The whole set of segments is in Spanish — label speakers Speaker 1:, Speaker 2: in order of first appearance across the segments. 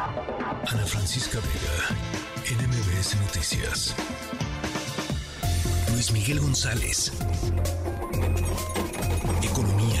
Speaker 1: Ana Francisca Vega, NMBS Noticias. Luis Miguel González. Economía.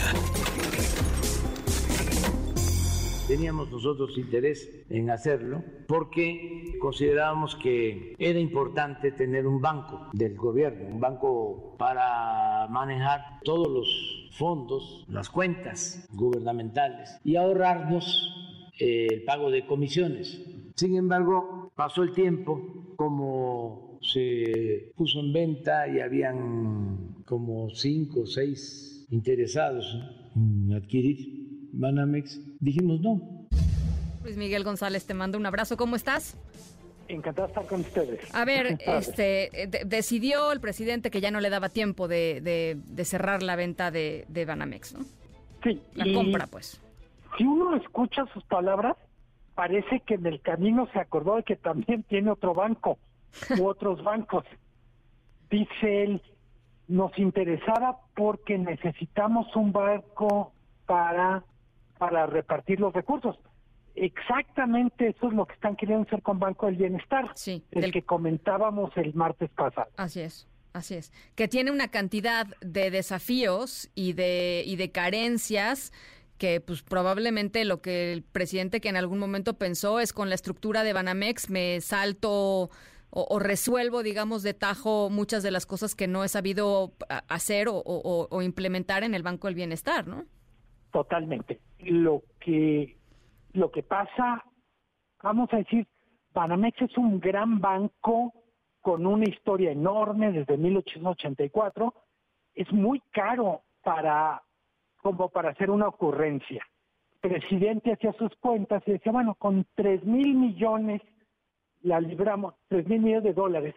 Speaker 2: Teníamos nosotros interés en hacerlo porque considerábamos que era importante tener un banco del gobierno, un banco para manejar todos los fondos, las cuentas gubernamentales y ahorrarnos el pago de comisiones. Sin embargo, pasó el tiempo, como se puso en venta y habían como cinco o seis interesados en adquirir Banamex, dijimos no.
Speaker 3: Luis Miguel González, te mando un abrazo. ¿Cómo estás?
Speaker 4: Encantado de estar con ustedes.
Speaker 3: A ver, este, decidió el presidente que ya no le daba tiempo de, cerrar la venta de, Banamex, ¿no?
Speaker 4: Sí.
Speaker 3: La compra, pues.
Speaker 4: Si uno escucha sus palabras, parece que en el camino se acordó de que también tiene otro banco u otros bancos. Dice él, nos interesaba porque necesitamos un banco para para repartir los recursos. Exactamente eso es lo que están queriendo hacer con Banco del Bienestar,
Speaker 3: sí,
Speaker 4: el que comentábamos el martes pasado.
Speaker 3: Así es. Así es, que tiene una cantidad de desafíos y de, y de carencias que pues probablemente lo que el presidente que en algún momento pensó es con la estructura de Banamex me salto o, resuelvo, digamos, de tajo muchas de las cosas que no he sabido hacer o, o implementar en el Banco del Bienestar, ¿no?
Speaker 4: Totalmente. Lo que, lo que pasa, vamos a decir, Banamex es un gran banco con una historia enorme desde 1884. Es muy caro para, como para hacer una ocurrencia. El presidente hacía sus cuentas y decía, bueno, con tres mil millones la libramos, tres mil millones de dólares,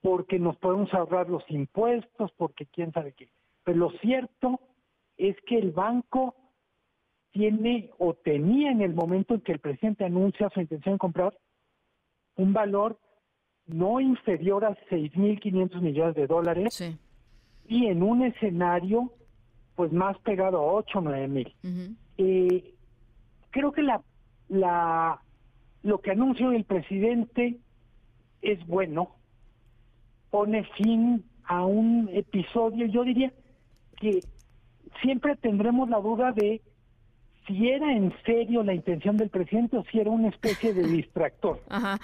Speaker 4: porque nos podemos ahorrar los impuestos, porque quién sabe qué. Pero lo cierto es que el banco tiene o tenía en el momento en que el presidente anuncia su intención de comprar un valor no inferior a 6.500 millones de dólares y en un escenario pues más pegado a 8 o 9 mil. Eh, creo que la, la, lo que anunció el presidente es bueno, pone fin a un episodio, yo diría que siempre tendremos la duda de si era en serio la intención del presidente o si era una especie de distractor.
Speaker 3: Ajá.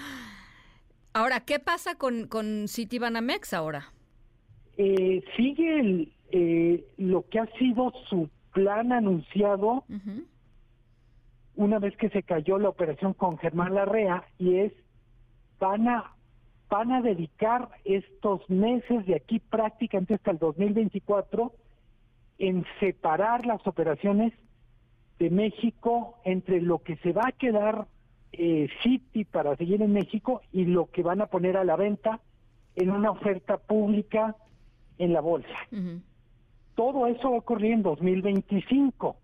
Speaker 3: Ahora, ¿qué pasa con, con Citibanamex ahora?
Speaker 4: Eh, sigue eh, lo que ha sido su plan anunciado una vez que se cayó la operación con Germán Larrea y es van a van a dedicar estos meses de aquí prácticamente hasta el 2024 en separar las operaciones de México entre lo que se va a quedar eh, City para seguir en México y lo que van a poner a la venta en una oferta pública en la bolsa. Todo eso va a ocurrir en 2025.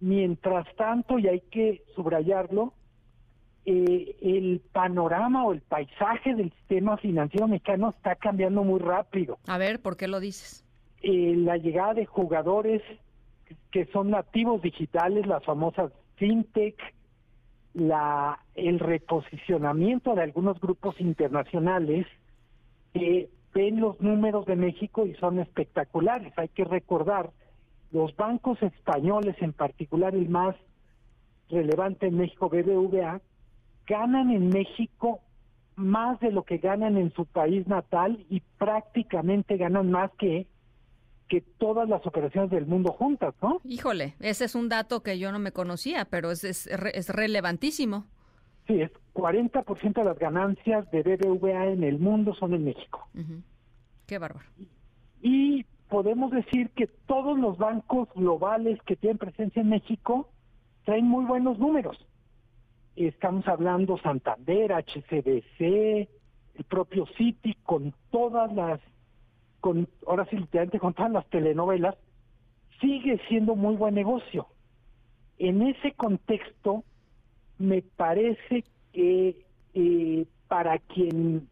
Speaker 4: Mientras tanto, y hay que subrayarlo, eh, el panorama o el paisaje del sistema financiero mexicano está cambiando muy rápido.
Speaker 3: A ver, ¿por qué lo dices?
Speaker 4: Eh, la llegada de jugadores que son nativos digitales, las famosas fintech, la, el reposicionamiento de algunos grupos internacionales que ven los números de México y son espectaculares. Hay que recordar, los bancos españoles, en particular el más relevante en México, BBVA, ganan en México más de lo que ganan en su país natal y prácticamente ganan más que que todas las operaciones del mundo juntas, ¿no?
Speaker 3: Híjole, ese es un dato que yo no me conocía, pero es, es, es relevantísimo.
Speaker 4: Sí, es 40% de las ganancias de BBVA en el mundo son en México.
Speaker 3: Qué bárbaro.
Speaker 4: Y, podemos decir que todos los bancos globales que tienen presencia en México traen muy buenos números. Estamos hablando Santander, HCBC, el propio Citi, con todas las con, ahora sí literalmente con todas las telenovelas, sigue siendo muy buen negocio. En ese contexto, me parece que eh, para quien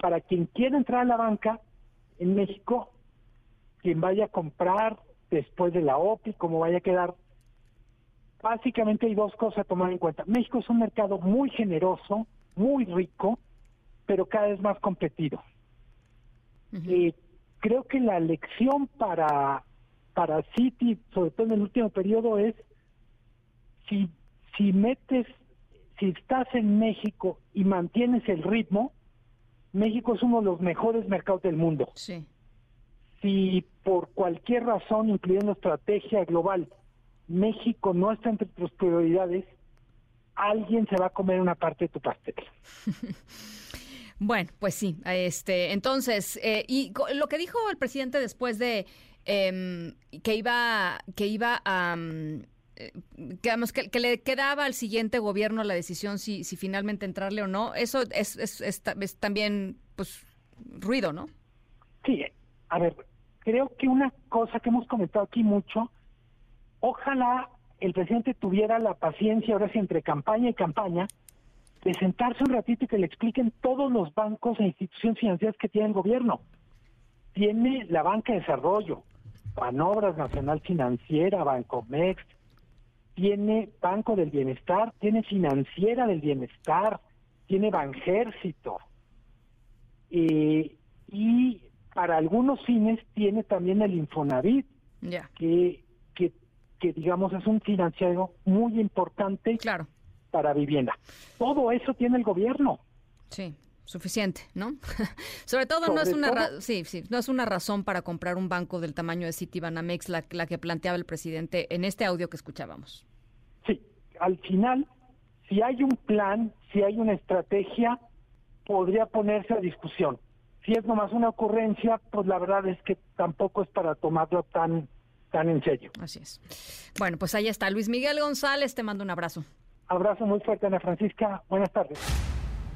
Speaker 4: para quien quiera entrar a la banca en México, quien vaya a comprar después de la OPI, como vaya a quedar, básicamente hay dos cosas a tomar en cuenta. México es un mercado muy generoso, muy rico, pero cada vez más competido. Eh, creo que la lección para, para Citi, sobre todo en el último periodo, es si, si metes, si estás en México y mantienes el ritmo, México es uno de los mejores mercados del mundo.
Speaker 3: Sí.
Speaker 4: Si por cualquier razón, incluyendo estrategia global, México no está entre tus prioridades, alguien se va a comer una parte de tu pastel.
Speaker 3: bueno, pues sí, este, entonces, eh, y lo que dijo el presidente después de em, que iba, que iba a mm, eh, que, le quedaba al siguiente gobierno la decisión si, si finalmente entrarle o no, eso es, es, también, pues, ruido, ¿no?
Speaker 4: Sí, a ver, creo que una cosa que hemos comentado aquí mucho Ojalá el presidente tuviera la paciencia, ahora sí, entre campaña y campaña, de sentarse un ratito y que le expliquen todos los bancos e instituciones financieras que tiene el gobierno. Tiene la banca de desarrollo, Banobras Nacional Financiera, Bancomex, tiene Banco del Bienestar, tiene Financiera del Bienestar, tiene Banjército. Eh, y para algunos fines tiene también el Infonavit, que que digamos es un financiero muy importante
Speaker 3: claro.
Speaker 4: para vivienda. Todo eso tiene el gobierno.
Speaker 3: Sí, suficiente, ¿no? Sobre todo no es una sí, sí, no es una razón para comprar un banco del tamaño de Citibanamex la, la que planteaba el presidente en este audio que escuchábamos.
Speaker 4: Sí, al final si hay un plan, si hay una estrategia, podría ponerse a discusión. Si es nomás una ocurrencia, pues la verdad es que tampoco es para tomarlo tan tan en serio.
Speaker 3: Así es. Bueno, pues ahí está. Luis Miguel González, te mando un abrazo.
Speaker 4: Abrazo muy fuerte, Ana Francisca. Buenas tardes.